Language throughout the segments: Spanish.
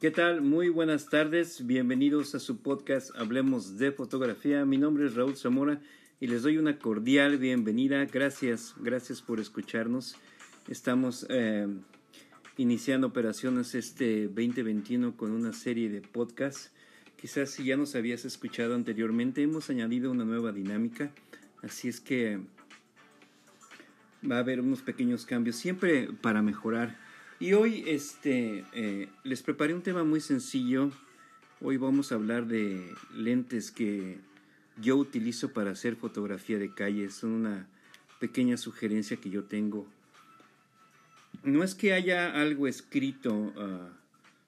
¿Qué tal? Muy buenas tardes. Bienvenidos a su podcast Hablemos de Fotografía. Mi nombre es Raúl Zamora y les doy una cordial bienvenida. Gracias, gracias por escucharnos. Estamos eh, iniciando operaciones este 2021 con una serie de podcasts. Quizás si ya nos habías escuchado anteriormente, hemos añadido una nueva dinámica. Así es que va a haber unos pequeños cambios, siempre para mejorar. Y hoy este, eh, les preparé un tema muy sencillo. Hoy vamos a hablar de lentes que yo utilizo para hacer fotografía de calle. Son una pequeña sugerencia que yo tengo. No es que haya algo escrito ah,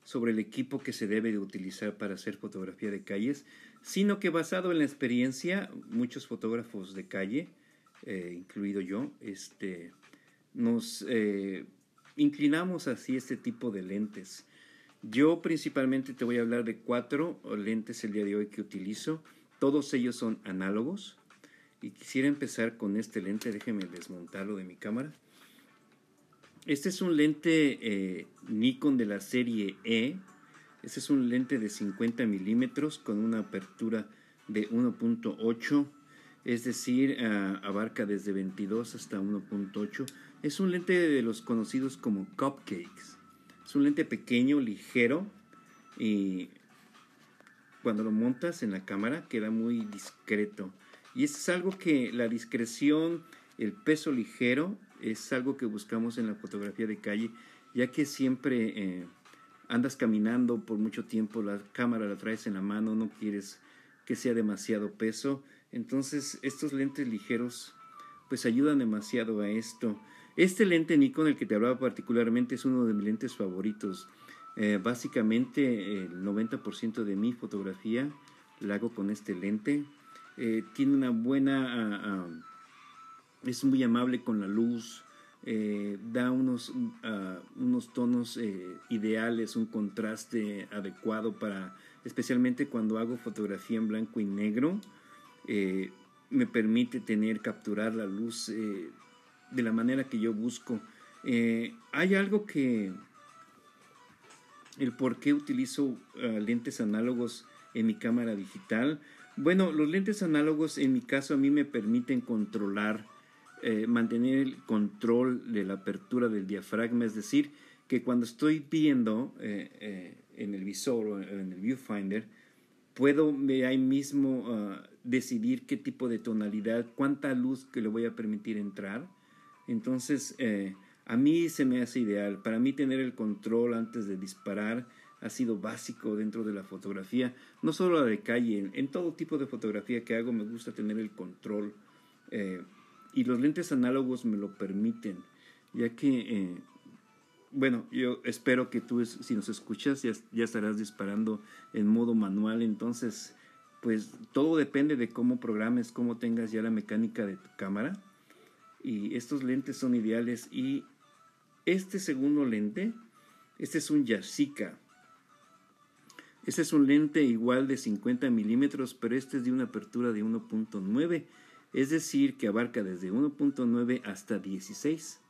sobre el equipo que se debe de utilizar para hacer fotografía de calles, sino que basado en la experiencia, muchos fotógrafos de calle eh, incluido yo, este, nos eh, inclinamos hacia este tipo de lentes. Yo principalmente te voy a hablar de cuatro lentes el día de hoy que utilizo. Todos ellos son análogos. Y quisiera empezar con este lente. Déjeme desmontarlo de mi cámara. Este es un lente eh, Nikon de la serie E. Este es un lente de 50 milímetros con una apertura de 1.8 es decir, ah, abarca desde 22 hasta 1.8. Es un lente de los conocidos como cupcakes. Es un lente pequeño, ligero y cuando lo montas en la cámara queda muy discreto. Y es algo que la discreción, el peso ligero, es algo que buscamos en la fotografía de calle, ya que siempre eh, andas caminando por mucho tiempo, la cámara la traes en la mano, no quieres que sea demasiado peso entonces, estos lentes ligeros pues ayudan demasiado a esto. Este lente Nikon, el que te hablaba particularmente, es uno de mis lentes favoritos. Eh, básicamente, el 90% de mi fotografía la hago con este lente. Eh, tiene una buena... Ah, es muy amable con la luz. Eh, da unos, ah, unos tonos ideales, un contraste adecuado para, especialmente cuando hago fotografía en blanco y negro eh, me permite tener, capturar la luz eh, de la manera que yo busco. Eh, hay algo que, el por qué utilizo lentes análogos en mi cámara digital. Bueno, los lentes análogos en mi caso a mí me permiten controlar, mantener el control de la apertura del diafragma, es decir, que cuando estoy viendo en el visor o en el viewfinder, puedo ahí mismo ah, decidir qué tipo de tonalidad, cuánta luz que le voy a permitir entrar. Entonces, eh, a mí se me hace ideal. Para mí tener el control antes de disparar ha sido básico dentro de la fotografía, no solo la de calle, en, todo tipo de fotografía que hago me gusta tener el control. Eh, y los lentes análogos me lo permiten, ya que eh, bueno, yo espero que tú, si nos escuchas, ya, estarás disparando en modo manual. Entonces, pues todo depende de cómo programes, cómo tengas ya la mecánica de tu cámara. Y estos lentes son ideales. Y este segundo lente, este es un Yashica. Este es un lente igual de 50 milímetros, pero este es de una apertura de 1.9. Es decir, que abarca desde 1.9 hasta 16.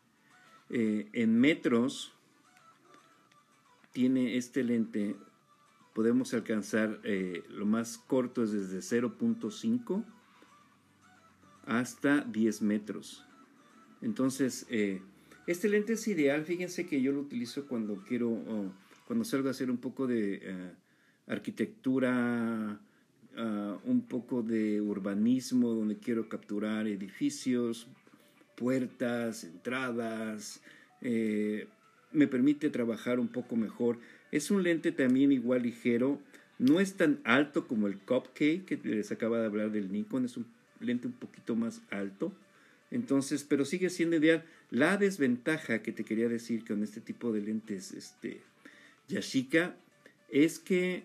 Eh, en metros tiene este lente, podemos alcanzar eh, lo más corto es desde 0.5 hasta 10 metros. Entonces, eh, este lente es ideal, fíjense que yo lo utilizo cuando quiero, cuando salgo a hacer un poco de arquitectura, ah, un poco de urbanismo, donde quiero capturar edificios, puertas, entradas, eh, me permite trabajar un poco mejor. Es un lente también igual ligero, no es tan alto como el Cupcake que les acaba de hablar del Nikon, es un lente un poquito más alto. Entonces, pero sigue siendo ideal. La desventaja que te quería decir con este tipo de lentes este Yashica es que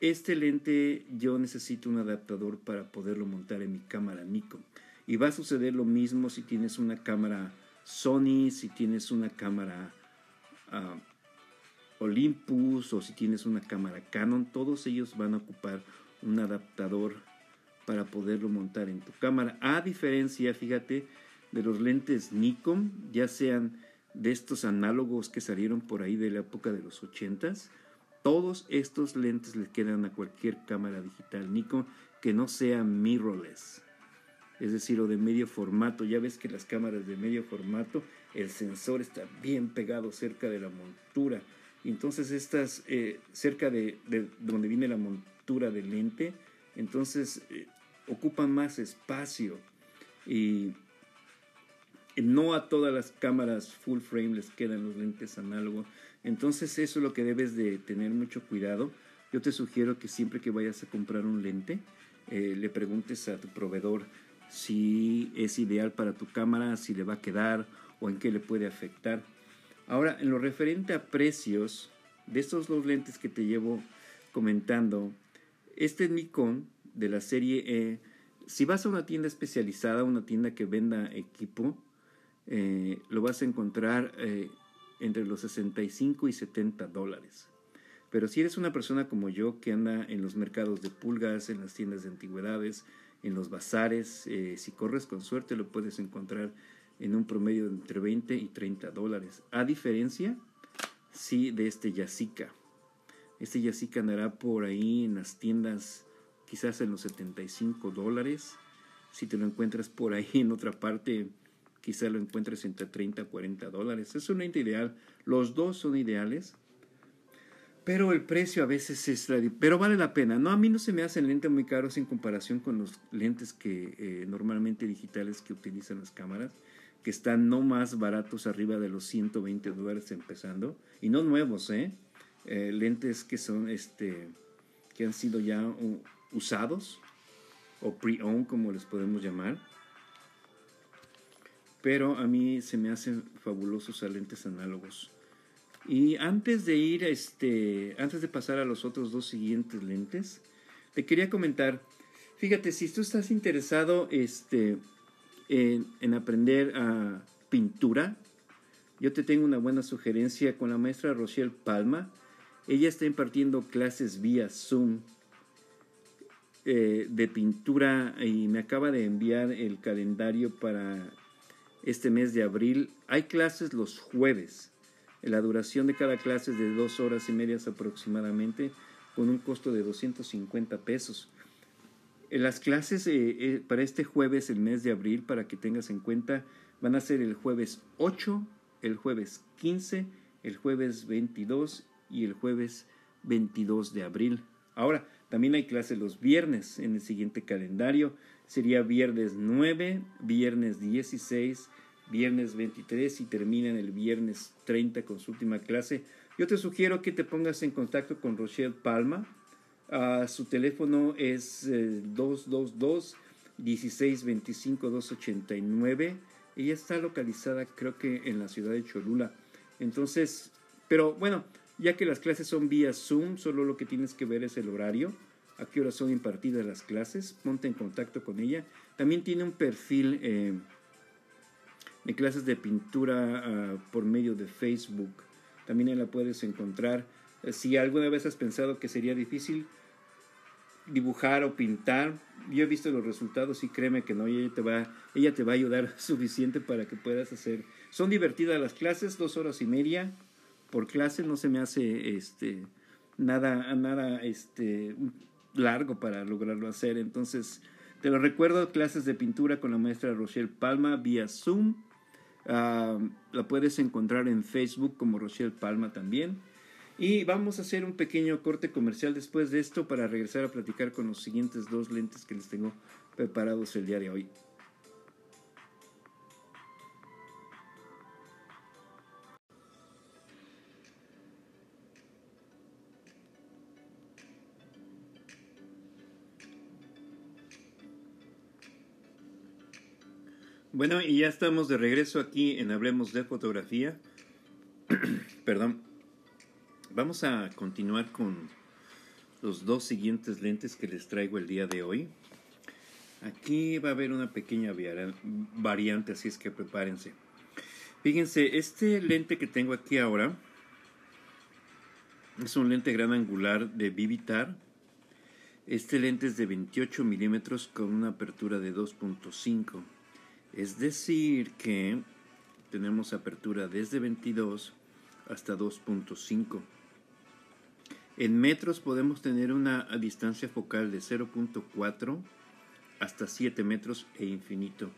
este lente yo necesito un adaptador para poderlo montar en mi cámara Nikon. Y va a suceder lo mismo si tienes una cámara Sony, si tienes una cámara ah, Olympus o si tienes una cámara Canon, todos ellos van a ocupar un adaptador para poderlo montar en tu cámara. A diferencia, fíjate, de los lentes Nikon, ya sean de estos análogos que salieron por ahí de la época de los 80 Todos estos lentes le quedan a cualquier cámara digital Nikon que no sea mirrorless, es decir, o de medio formato. Ya ves que las cámaras de medio formato, el sensor está bien pegado cerca de la montura. Entonces estas, eh, cerca de, donde viene la montura del lente, entonces eh, ocupan más espacio. Y no a todas las cámaras full frame les quedan los lentes análogos. Entonces eso es lo que debes de tener mucho cuidado. Yo te sugiero que siempre que vayas a comprar un lente, eh, le preguntes a tu proveedor si es ideal para tu cámara, si le va a quedar o en qué le puede afectar. Ahora, en lo referente a precios de estos dos lentes que te llevo comentando, este Nikon de la serie E, si vas a una tienda especializada, una tienda que venda equipo, eh, lo vas a encontrar eh, entre los 65 y 70 dólares. Pero si eres una persona como yo que anda en los mercados de pulgas, en las tiendas de antigüedades, en los bazares, eh, si corres con suerte lo puedes encontrar en un promedio de entre 20 y 30 dólares. A diferencia, sí, de este Yasica. Este Yasica andará por ahí en las tiendas quizás en los 75 dólares. Si te lo encuentras por ahí en otra parte, quizá lo encuentres entre 30 a 40 dólares. Es un lente ideal. Los dos son ideales. Pero el precio a veces es... Pero vale la pena. No, a mí no se me hacen lentes muy caros en comparación con los lentes que eh, normalmente digitales que utilizan las cámaras, que están no más baratos arriba de los 120 dólares empezando. Y no nuevos, ¿eh? eh lentes que son, este, que han sido ya usados o pre-owned, como les podemos llamar pero a mí se me hacen fabulosos a lentes análogos. Y antes de ir, este, antes de pasar a los otros dos siguientes lentes, te quería comentar, fíjate, si tú estás interesado este, en, en aprender a pintura, yo te tengo una buena sugerencia con la maestra Rochelle Palma. Ella está impartiendo clases vía Zoom eh, de pintura y me acaba de enviar el calendario para este mes de abril. Hay clases los jueves. La duración de cada clase es de dos horas y medias aproximadamente, con un costo de 250 pesos. Las clases eh, eh, para este jueves, el mes de abril, para que tengas en cuenta, van a ser el jueves 8, el jueves 15, el jueves 22 y el jueves 22 de abril. Ahora, también hay clases los viernes en el siguiente calendario sería viernes 9, viernes 16, viernes 23 y terminan el viernes 30 con su última clase. Yo te sugiero que te pongas en contacto con Rochelle Palma. Uh, su teléfono es 222 1625 289. Ella está localizada creo que en la ciudad de Cholula. Entonces, pero bueno, ya que las clases son vía Zoom, solo lo que tienes que ver es el horario a qué hora son impartidas las clases, ponte en contacto con ella. También tiene un perfil eh, de clases de pintura ah, por medio de Facebook. También la puedes encontrar. Eh, si alguna vez has pensado que sería difícil dibujar o pintar, yo he visto los resultados y créeme que no, ella te va, ella te va a ayudar suficiente para que puedas hacer. Son divertidas las clases, dos horas y media por clase, no se me hace este nada, nada, este, largo para lograrlo hacer. Entonces, te lo recuerdo, clases de pintura con la maestra Rochelle Palma vía Zoom. Ah, la puedes encontrar en Facebook como Rochelle Palma también. Y vamos a hacer un pequeño corte comercial después de esto para regresar a platicar con los siguientes dos lentes que les tengo preparados el día de hoy. Bueno, y ya estamos de regreso aquí en Hablemos de Fotografía. Perdón. Vamos a continuar con los dos siguientes lentes que les traigo el día de hoy. Aquí va a haber una pequeña variante, así es que prepárense. Fíjense, este lente que tengo aquí ahora es un lente gran angular de Vivitar. Este lente es de 28 milímetros con una apertura de 2.5 es decir, que tenemos apertura desde 22 hasta 2.5. En metros podemos tener una distancia focal de 0.4 hasta 7 metros e infinito.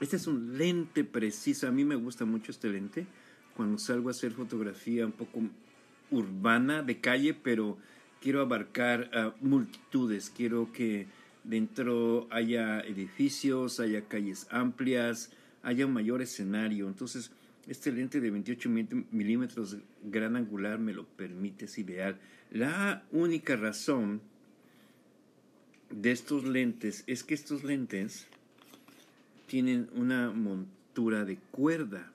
Este es un lente preciso. A mí me gusta mucho este lente cuando salgo a hacer fotografía un poco urbana, de calle, pero quiero abarcar multitudes. Quiero que dentro haya edificios, haya calles amplias, haya un mayor escenario. Entonces, este lente de 28 milímetros gran angular me lo permite, es ideal. La única razón de estos lentes es que estos lentes tienen una montura de cuerda,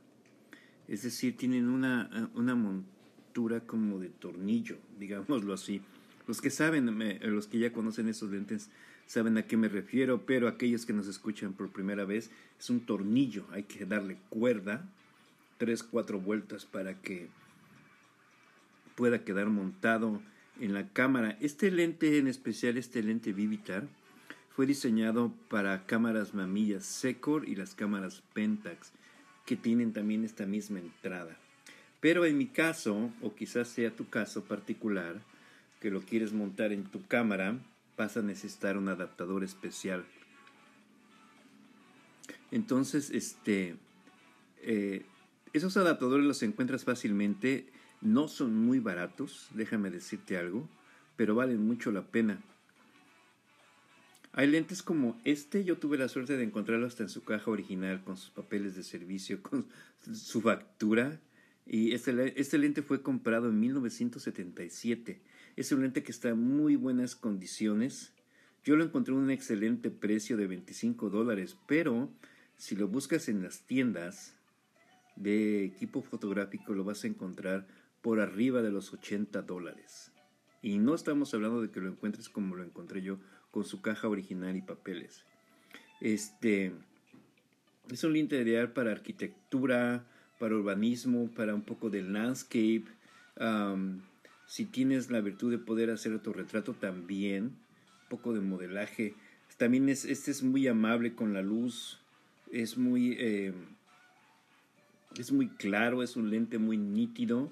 es decir, tienen una, una montura como de tornillo, digámoslo así. Los que saben, los que ya conocen estos lentes, saben a qué me refiero, pero aquellos que nos escuchan por primera vez, es un tornillo, hay que darle cuerda, tres, cuatro vueltas para que pueda quedar montado en la cámara. Este lente en especial, este lente Vivitar, fue diseñado para cámaras mamillas Secor y las cámaras Pentax, que tienen también esta misma entrada. Pero en mi caso, o quizás sea tu caso particular, que lo quieres montar en tu cámara, vas a necesitar un adaptador especial. Entonces, este, eh, esos adaptadores los encuentras fácilmente, no son muy baratos, déjame decirte algo, pero valen mucho la pena. Hay lentes como este, yo tuve la suerte de encontrarlo hasta en su caja original, con sus papeles de servicio, con su factura. Y este, este lente fue comprado en 1977 es un lente que está en muy buenas condiciones. Yo lo encontré en un excelente precio de 25 dólares, pero si lo buscas en las tiendas de equipo fotográfico lo vas a encontrar por arriba de los 80 dólares. Y no estamos hablando de que lo encuentres como lo encontré yo, con su caja original y papeles. Este es un lente ideal para arquitectura, para urbanismo, para un poco de landscape. Si tienes la virtud de poder hacer autorretrato también, un poco de modelaje. También es, este es muy amable con la luz, es muy, eh, es muy claro, es un lente muy nítido.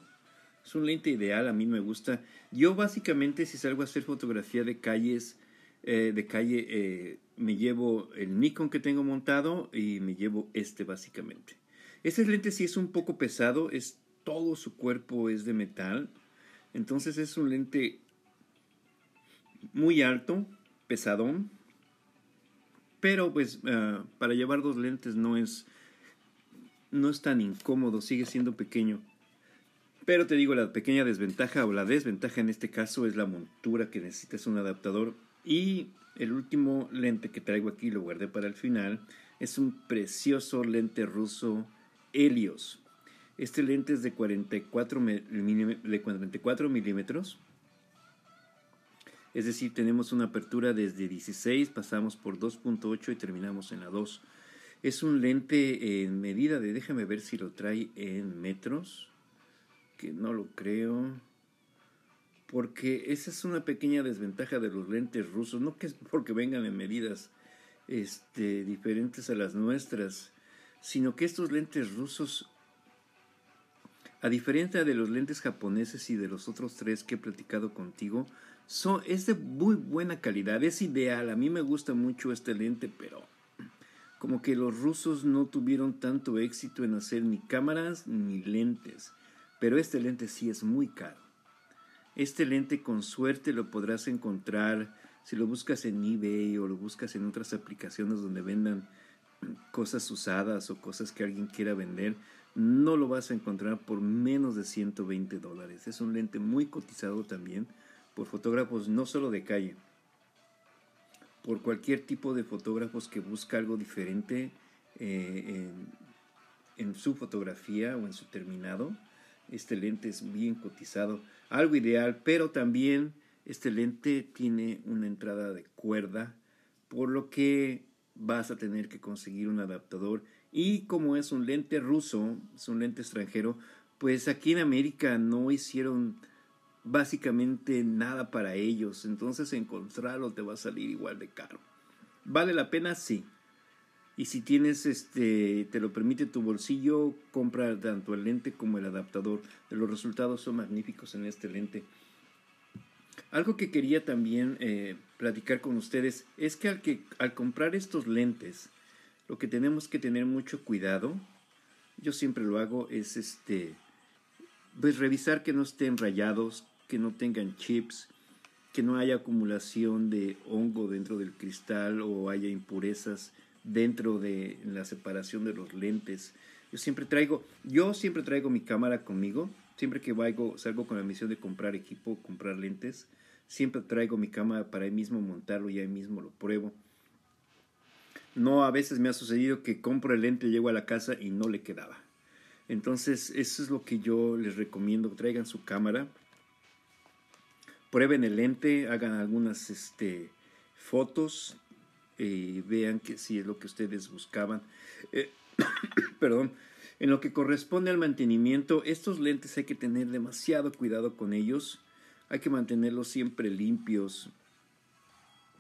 Es un lente ideal, a mí me gusta. Yo básicamente si salgo a hacer fotografía de calles, eh, de calle, eh, me llevo el Nikon que tengo montado y me llevo este básicamente. Este lente sí es un poco pesado, es todo su cuerpo es de metal. Entonces es un lente muy alto, pesadón, pero pues ah, para llevar dos lentes no es, no es tan incómodo, sigue siendo pequeño. Pero te digo, la pequeña desventaja o la desventaja en este caso es la montura que necesitas un adaptador. Y el último lente que traigo aquí, lo guardé para el final, es un precioso lente ruso Helios. Este lente es de 44, de 44 milímetros. Es decir, tenemos una apertura desde 16, pasamos por 2.8 y terminamos en la 2. Es un lente en medida de, déjame ver si lo trae en metros, que no lo creo, porque esa es una pequeña desventaja de los lentes rusos, no que es porque vengan en medidas este, diferentes a las nuestras, sino que estos lentes rusos a diferencia de los lentes japoneses y de los otros tres que he platicado contigo, son, es de muy buena calidad, es ideal. A mí me gusta mucho este lente, pero como que los rusos no tuvieron tanto éxito en hacer ni cámaras ni lentes. Pero este lente sí es muy caro. Este lente con suerte lo podrás encontrar si lo buscas en eBay o lo buscas en otras aplicaciones donde vendan cosas usadas o cosas que alguien quiera vender no lo vas a encontrar por menos de 120 dólares. Es un lente muy cotizado también por fotógrafos no solo de calle, por cualquier tipo de fotógrafos que busca algo diferente eh, en, en su fotografía o en su terminado. Este lente es bien cotizado, algo ideal, pero también este lente tiene una entrada de cuerda, por lo que vas a tener que conseguir un adaptador y como es un lente ruso, es un lente extranjero, pues aquí en América no hicieron básicamente nada para ellos. Entonces encontrarlo te va a salir igual de caro. ¿Vale la pena? Sí. Y si tienes este, te lo permite tu bolsillo, compra tanto el lente como el adaptador. Los resultados son magníficos en este lente. Algo que quería también eh, platicar con ustedes es que al, que al comprar estos lentes, lo que tenemos que tener mucho cuidado, yo siempre lo hago, es este, pues revisar que no estén rayados, que no tengan chips, que no haya acumulación de hongo dentro del cristal o haya impurezas dentro de la separación de los lentes. Yo siempre traigo, yo siempre traigo mi cámara conmigo, siempre que vaya, salgo con la misión de comprar equipo, comprar lentes, siempre traigo mi cámara para ahí mismo montarlo y ahí mismo lo pruebo. No, a veces me ha sucedido que compro el lente, llego a la casa y no le quedaba. Entonces, eso es lo que yo les recomiendo. Traigan su cámara, prueben el lente, hagan algunas este, fotos y vean que si es lo que ustedes buscaban. Eh, perdón. En lo que corresponde al mantenimiento, estos lentes hay que tener demasiado cuidado con ellos hay que mantenerlos siempre limpios,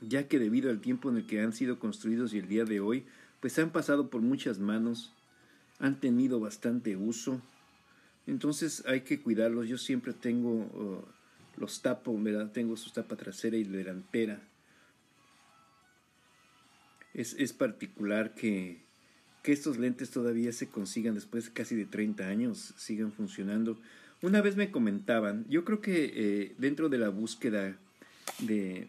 ya que debido al tiempo en el que han sido construidos y el día de hoy, pues han pasado por muchas manos, han tenido bastante uso, entonces hay que cuidarlos. Yo siempre tengo uh, los tapo, ¿verdad? Tengo su tapa trasera y delantera. Es, es particular que, que estos lentes todavía se consigan después casi de 30 años, sigan funcionando. Una vez me comentaban, yo creo que eh, dentro de la búsqueda de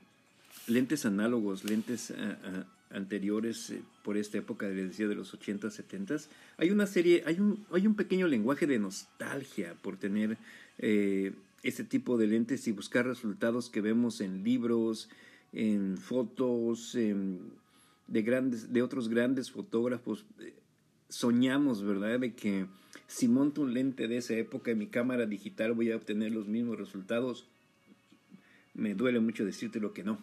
lentes análogos, lentes ah, ah, anteriores eh, por esta época, les decía, de los 80, 70, hay una serie, hay un, hay un pequeño lenguaje de nostalgia por tener eh, este tipo de lentes y buscar resultados que vemos en libros, en fotos, de, grandes, de otros grandes fotógrafos. Soñamos, ¿verdad?, de que si monto un lente de esa época en mi cámara digital voy a obtener los mismos resultados. Me duele mucho decirte lo que no.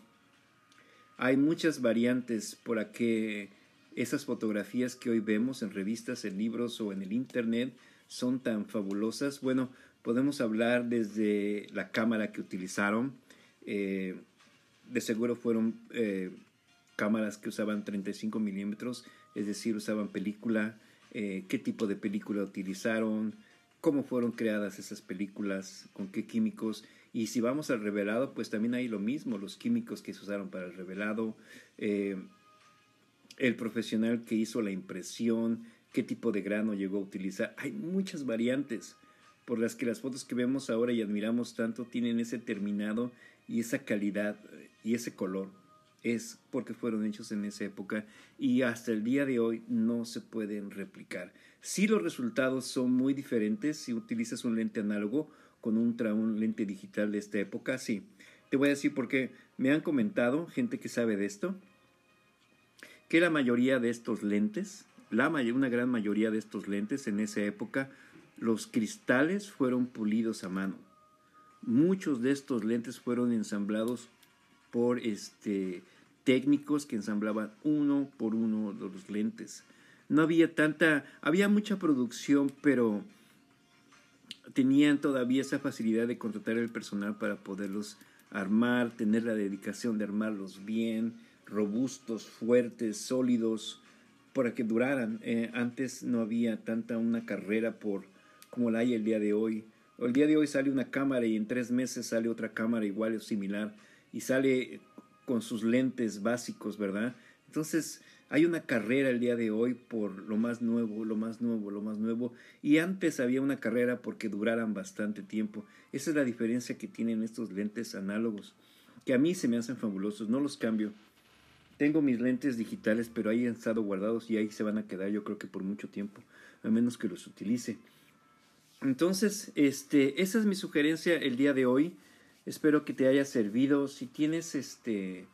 Hay muchas variantes por que esas fotografías que hoy vemos en revistas, en libros o en el internet son tan fabulosas. Bueno, podemos hablar desde la cámara que utilizaron. Eh, de seguro fueron eh, cámaras que usaban 35 milímetros, es decir, usaban película eh, qué tipo de película utilizaron, cómo fueron creadas esas películas, con qué químicos. Y si vamos al revelado, pues también hay lo mismo, los químicos que se usaron para el revelado, eh, el profesional que hizo la impresión, qué tipo de grano llegó a utilizar. Hay muchas variantes por las que las fotos que vemos ahora y admiramos tanto tienen ese terminado y esa calidad y ese color es porque fueron hechos en esa época y hasta el día de hoy no se pueden replicar. Si los resultados son muy diferentes si utilizas un lente análogo con un, un lente digital de esta época, sí. Te voy a decir porque me han comentado, gente que sabe de esto, que la mayoría de estos lentes, la una gran mayoría de estos lentes en esa época, los cristales fueron pulidos a mano. Muchos de estos lentes fueron ensamblados por este, técnicos que ensamblaban uno por uno los lentes. No había tanta, había mucha producción, pero tenían todavía esa facilidad de contratar el personal para poderlos armar, tener la dedicación de armarlos bien, robustos, fuertes, sólidos, para que duraran. Eh, antes no había tanta una carrera por como la hay el día de hoy. El día de hoy sale una cámara y en tres meses sale otra cámara igual o similar y sale con sus lentes básicos, ¿verdad? Entonces, hay una carrera el día de hoy por lo más nuevo, lo más nuevo, lo más nuevo. Y antes había una carrera porque duraran bastante tiempo. Esa es la diferencia que tienen estos lentes análogos, que a mí se me hacen fabulosos, no los cambio. Tengo mis lentes digitales, pero ahí han estado guardados y ahí se van a quedar yo creo que por mucho tiempo, a menos que los utilice. Entonces, este, esa es mi sugerencia el día de hoy. Espero que te haya servido. Si tienes este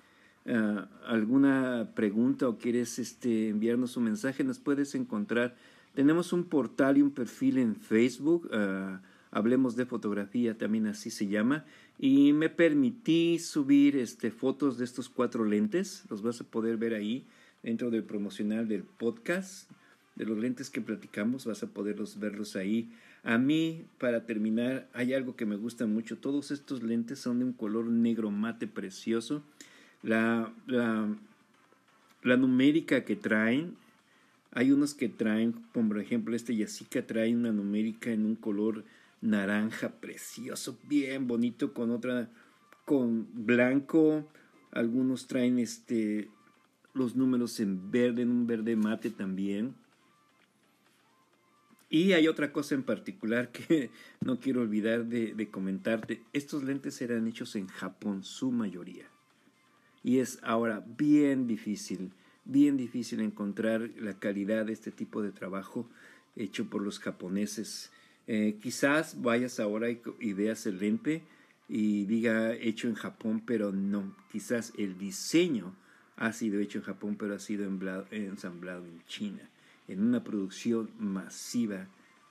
uh, alguna pregunta o quieres este, enviarnos un mensaje, nos puedes encontrar. Tenemos un portal y un perfil en Facebook. Uh, Hablemos de fotografía, también así se llama. Y me permití subir este, fotos de estos cuatro lentes. Los vas a poder ver ahí dentro del promocional del podcast. De los lentes que platicamos, vas a poderlos verlos ahí. A mí, para terminar, hay algo que me gusta mucho. Todos estos lentes son de un color negro mate precioso. La, la, la numérica que traen, hay unos que traen, como por ejemplo este Yasica trae una numérica en un color naranja precioso, bien bonito, con otra con blanco, algunos traen este los números en verde, en un verde mate también. Y hay otra cosa en particular que no quiero olvidar de, comentarte. Estos lentes eran hechos en Japón, su mayoría. Y es ahora bien difícil, bien difícil encontrar la calidad de este tipo de trabajo hecho por los japoneses. Eh, quizás vayas ahora y veas el lente y diga hecho en Japón, pero no. Quizás el diseño ha sido hecho en Japón, pero ha sido ensamblado en China, en una producción masiva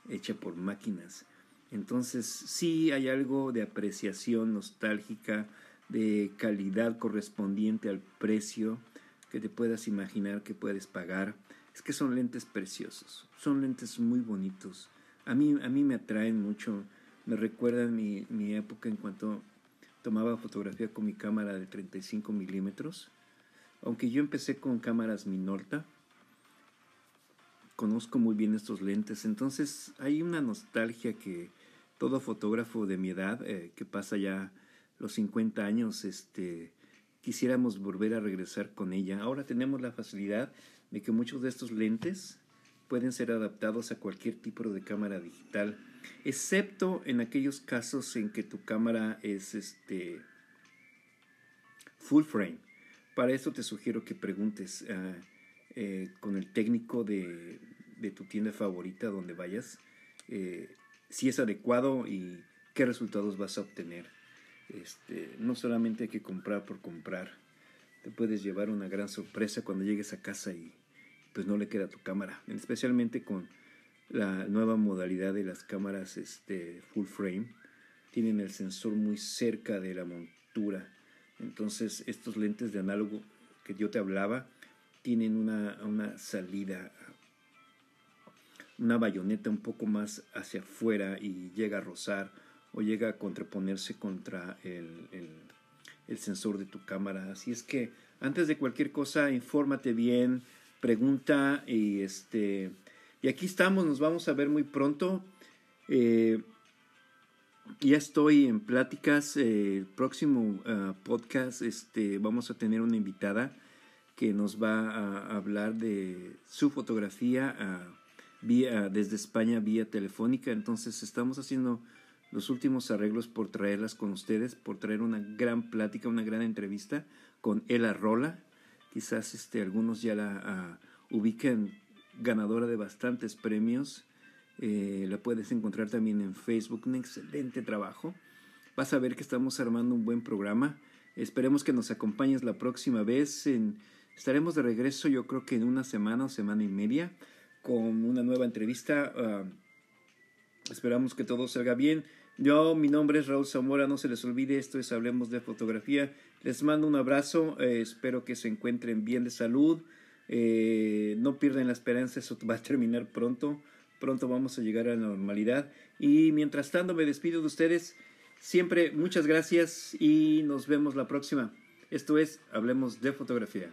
hecha por máquinas. Entonces sí hay algo de apreciación nostálgica, de calidad correspondiente al precio que te puedas imaginar que puedes pagar. Es que son lentes preciosos, son lentes muy bonitos. A mí, a mí me atraen mucho, me recuerdan mi, mi época en cuanto tomaba fotografía con mi cámara de 35 milímetros aunque yo empecé con cámaras Minolta, conozco muy bien estos lentes, entonces hay una nostalgia que todo fotógrafo de mi edad, eh, que pasa ya los 50 años, este, quisiéramos volver a regresar con ella. Ahora tenemos la facilidad de que muchos de estos lentes pueden ser adaptados a cualquier tipo de cámara digital, excepto en aquellos casos en que tu cámara es este full frame. Para eso te sugiero que preguntes ah, eh, con el técnico de, tu tienda favorita donde vayas eh, si es adecuado y qué resultados vas a obtener. Este, no solamente hay que comprar por comprar, te puedes llevar una gran sorpresa cuando llegues a casa y pues no le queda tu cámara, especialmente con la nueva modalidad de las cámaras este, full frame. Tienen el sensor muy cerca de la montura entonces estos lentes de análogo que yo te hablaba tienen una, una salida, una bayoneta un poco más hacia afuera y llega a rozar o llega a contraponerse contra el, el, sensor de tu cámara. Así es que antes de cualquier cosa, infórmate bien, pregunta y este y aquí estamos, nos vamos a ver muy pronto. Eh, ya estoy en pláticas. Eh, el próximo ah, podcast este, vamos a tener una invitada que nos va a hablar de su fotografía ah, vía, desde España vía telefónica. Entonces estamos haciendo los últimos arreglos por traerlas con ustedes, por traer una gran plática, una gran entrevista con Ela Rola. Quizás este, algunos ya la ah, ubiquen ganadora de bastantes premios eh, la puedes encontrar también en Facebook, un excelente trabajo. Vas a ver que estamos armando un buen programa. Esperemos que nos acompañes la próxima vez. Estaremos de regreso yo creo que en una semana o semana y media con una nueva entrevista. Ah, esperamos que todo salga bien. Yo, mi nombre es Raúl Zamora, no se les olvide, esto es Hablemos de Fotografía. Les mando un abrazo, eh, espero que se encuentren bien de salud. Eh, no pierdan la esperanza, eso va a terminar pronto. Pronto vamos a llegar a la normalidad. Y mientras tanto me despido de ustedes. Siempre muchas gracias y nos vemos la próxima. Esto es Hablemos de Fotografía.